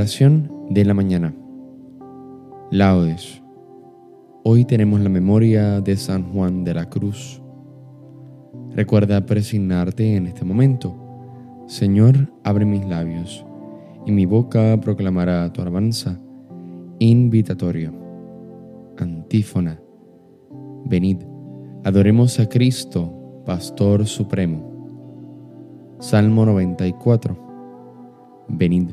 Oración de la mañana. Laudes. Hoy tenemos la memoria de San Juan de la Cruz. Recuerda presignarte en este momento. Señor, abre mis labios, y mi boca proclamará tu alabanza. Invitatorio. Antífona. Venid, adoremos a Cristo, Pastor Supremo. Salmo 94. Venid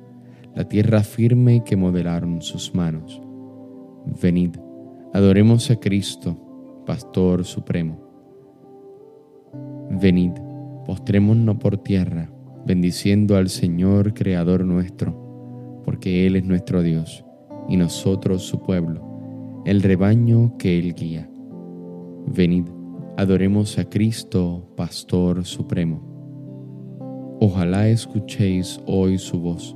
la tierra firme que modelaron sus manos. Venid, adoremos a Cristo, Pastor Supremo. Venid, postrémonos por tierra, bendiciendo al Señor, Creador nuestro, porque Él es nuestro Dios, y nosotros su pueblo, el rebaño que Él guía. Venid, adoremos a Cristo, Pastor Supremo. Ojalá escuchéis hoy su voz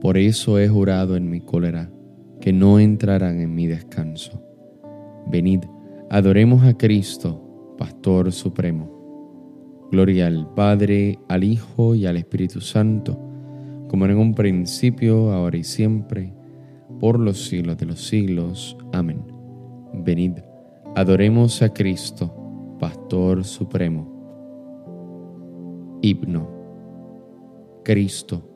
Por eso he jurado en mi cólera que no entrarán en mi descanso. Venid, adoremos a Cristo, Pastor Supremo. Gloria al Padre, al Hijo y al Espíritu Santo, como en un principio, ahora y siempre, por los siglos de los siglos. Amén. Venid, adoremos a Cristo, Pastor Supremo. Himno. Cristo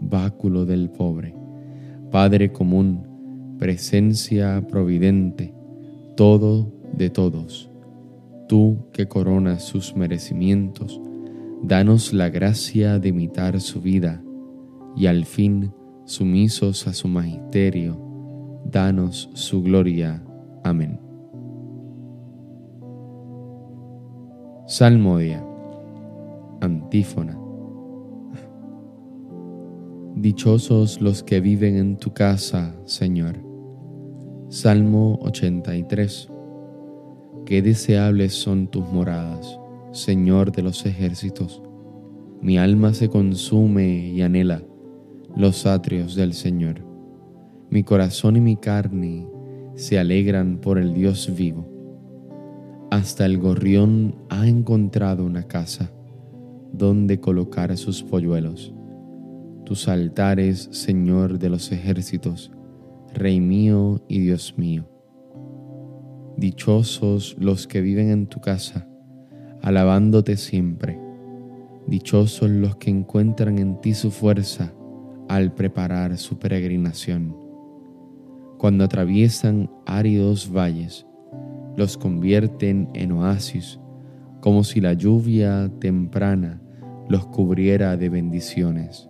báculo del pobre, Padre común, presencia providente, todo de todos. Tú que coronas sus merecimientos, danos la gracia de imitar su vida y al fin, sumisos a su magisterio, danos su gloria. Amén. Salmodia. Antífona. Dichosos los que viven en tu casa, Señor. Salmo 83. Qué deseables son tus moradas, Señor de los ejércitos. Mi alma se consume y anhela los atrios del Señor. Mi corazón y mi carne se alegran por el Dios vivo. Hasta el gorrión ha encontrado una casa donde colocar sus polluelos tus altares, Señor de los ejércitos, Rey mío y Dios mío. Dichosos los que viven en tu casa, alabándote siempre. Dichosos los que encuentran en ti su fuerza al preparar su peregrinación. Cuando atraviesan áridos valles, los convierten en oasis, como si la lluvia temprana los cubriera de bendiciones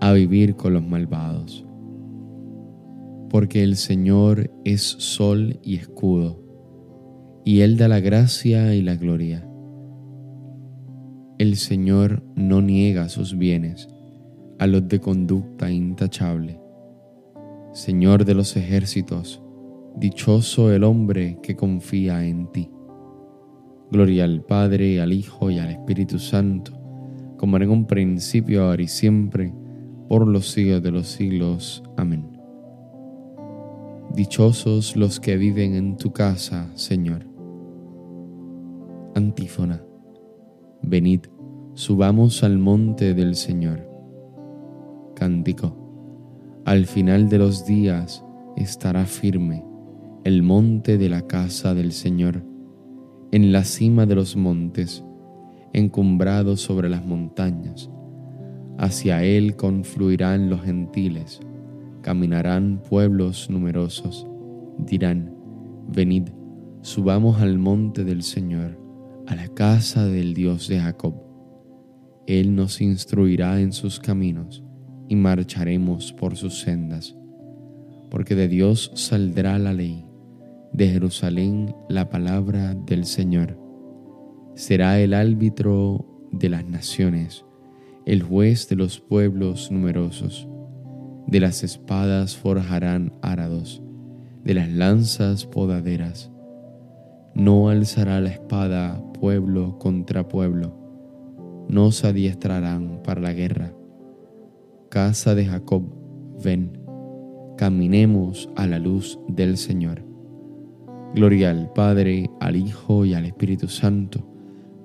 a vivir con los malvados. Porque el Señor es sol y escudo, y Él da la gracia y la gloria. El Señor no niega sus bienes a los de conducta intachable. Señor de los ejércitos, dichoso el hombre que confía en ti. Gloria al Padre, al Hijo y al Espíritu Santo, como en un principio, ahora y siempre, por los siglos de los siglos. Amén. Dichosos los que viven en tu casa, Señor. Antífona. Venid, subamos al monte del Señor. Cántico. Al final de los días estará firme el monte de la casa del Señor, en la cima de los montes, encumbrado sobre las montañas. Hacia él confluirán los gentiles, caminarán pueblos numerosos. Dirán, venid, subamos al monte del Señor, a la casa del Dios de Jacob. Él nos instruirá en sus caminos y marcharemos por sus sendas, porque de Dios saldrá la ley, de Jerusalén la palabra del Señor. Será el árbitro de las naciones, el juez de los pueblos numerosos. De las espadas forjarán arados, de las lanzas podaderas. No alzará la espada pueblo contra pueblo, no se adiestrarán para la guerra casa de Jacob, ven, caminemos a la luz del Señor. Gloria al Padre, al Hijo y al Espíritu Santo,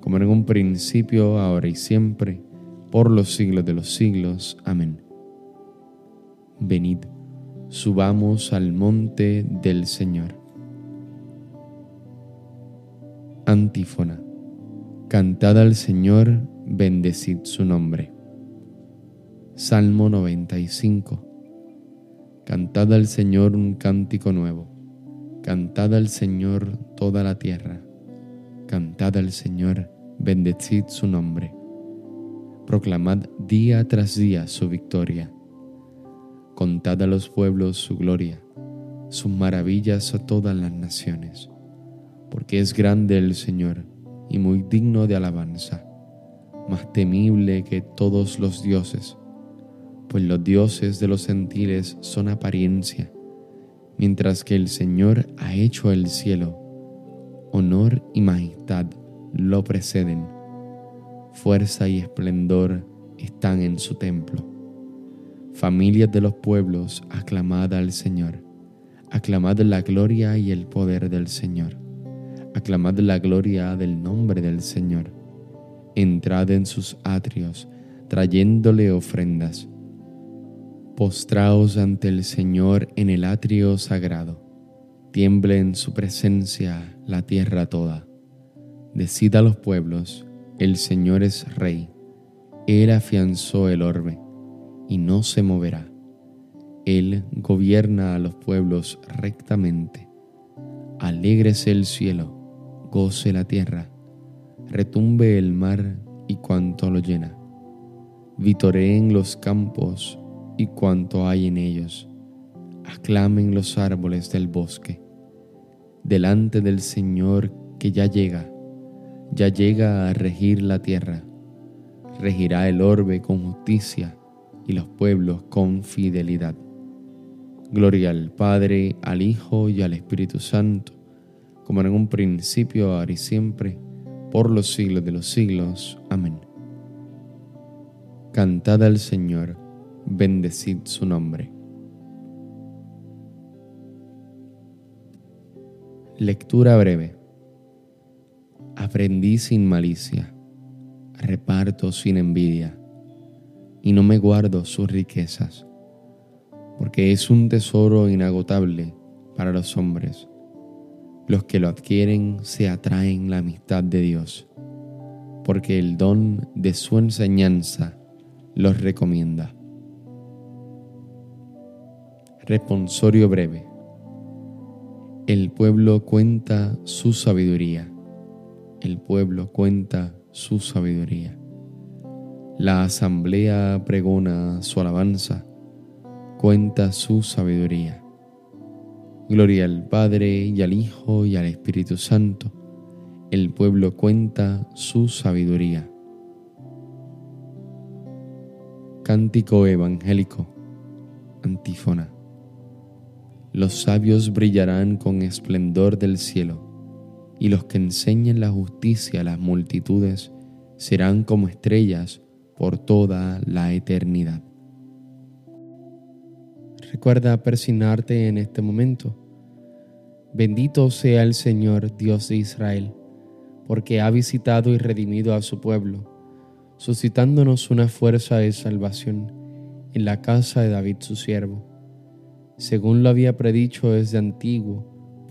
como en un principio, ahora y siempre, por los siglos de los siglos. Amén. Venid, subamos al monte del Señor. Antífona. Cantad al Señor, bendecid su nombre. Salmo 95. Cantad al Señor un cántico nuevo. Cantad al Señor toda la tierra. Cantad al Señor, bendecid su nombre. Proclamad día tras día su victoria. Contad a los pueblos su gloria, sus maravillas a todas las naciones. Porque es grande el Señor y muy digno de alabanza, más temible que todos los dioses pues los dioses de los gentiles son apariencia, mientras que el Señor ha hecho el cielo. Honor y majestad lo preceden. Fuerza y esplendor están en su templo. Familias de los pueblos, aclamad al Señor. Aclamad la gloria y el poder del Señor. Aclamad la gloria del nombre del Señor. Entrad en sus atrios, trayéndole ofrendas Postraos ante el Señor en el atrio sagrado. Tiemble en su presencia la tierra toda. Decida a los pueblos, el Señor es rey. Él afianzó el orbe y no se moverá. Él gobierna a los pueblos rectamente. Alégrese el cielo, goce la tierra, retumbe el mar y cuanto lo llena. Vitoreen los campos y cuanto hay en ellos. Aclamen los árboles del bosque, delante del Señor que ya llega, ya llega a regir la tierra. Regirá el orbe con justicia y los pueblos con fidelidad. Gloria al Padre, al Hijo y al Espíritu Santo, como en un principio, ahora y siempre, por los siglos de los siglos. Amén. Cantad al Señor bendecid su nombre. Lectura breve. Aprendí sin malicia, reparto sin envidia, y no me guardo sus riquezas, porque es un tesoro inagotable para los hombres. Los que lo adquieren se atraen la amistad de Dios, porque el don de su enseñanza los recomienda. Responsorio breve. El pueblo cuenta su sabiduría. El pueblo cuenta su sabiduría. La asamblea pregona su alabanza, cuenta su sabiduría. Gloria al Padre y al Hijo y al Espíritu Santo. El pueblo cuenta su sabiduría. Cántico evangélico. Antífona. Los sabios brillarán con esplendor del cielo, y los que enseñan la justicia a las multitudes serán como estrellas por toda la eternidad. Recuerda persignarte en este momento. Bendito sea el Señor Dios de Israel, porque ha visitado y redimido a su pueblo, suscitándonos una fuerza de salvación en la casa de David su siervo, según lo había predicho desde antiguo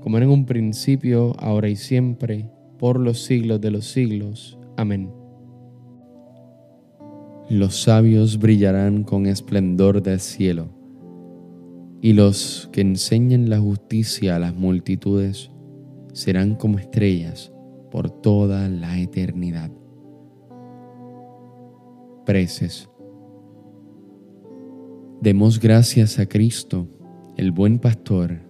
como era en un principio, ahora y siempre, por los siglos de los siglos. Amén. Los sabios brillarán con esplendor del cielo, y los que enseñan la justicia a las multitudes serán como estrellas por toda la eternidad. Preces. Demos gracias a Cristo, el buen pastor,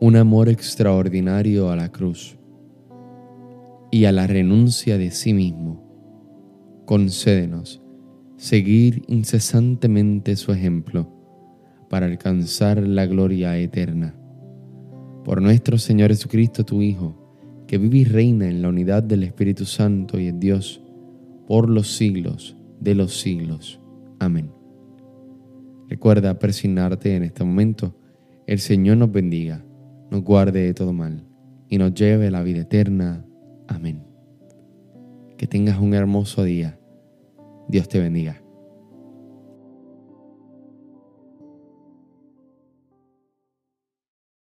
un amor extraordinario a la cruz y a la renuncia de sí mismo, concédenos seguir incesantemente su ejemplo para alcanzar la gloria eterna. Por nuestro Señor Jesucristo, tu Hijo, que vive y reina en la unidad del Espíritu Santo y en Dios, por los siglos de los siglos. Amén. Recuerda persignarte en este momento. El Señor nos bendiga, nos guarde de todo mal y nos lleve a la vida eterna. Amén. Que tengas un hermoso día Dios te bendiga.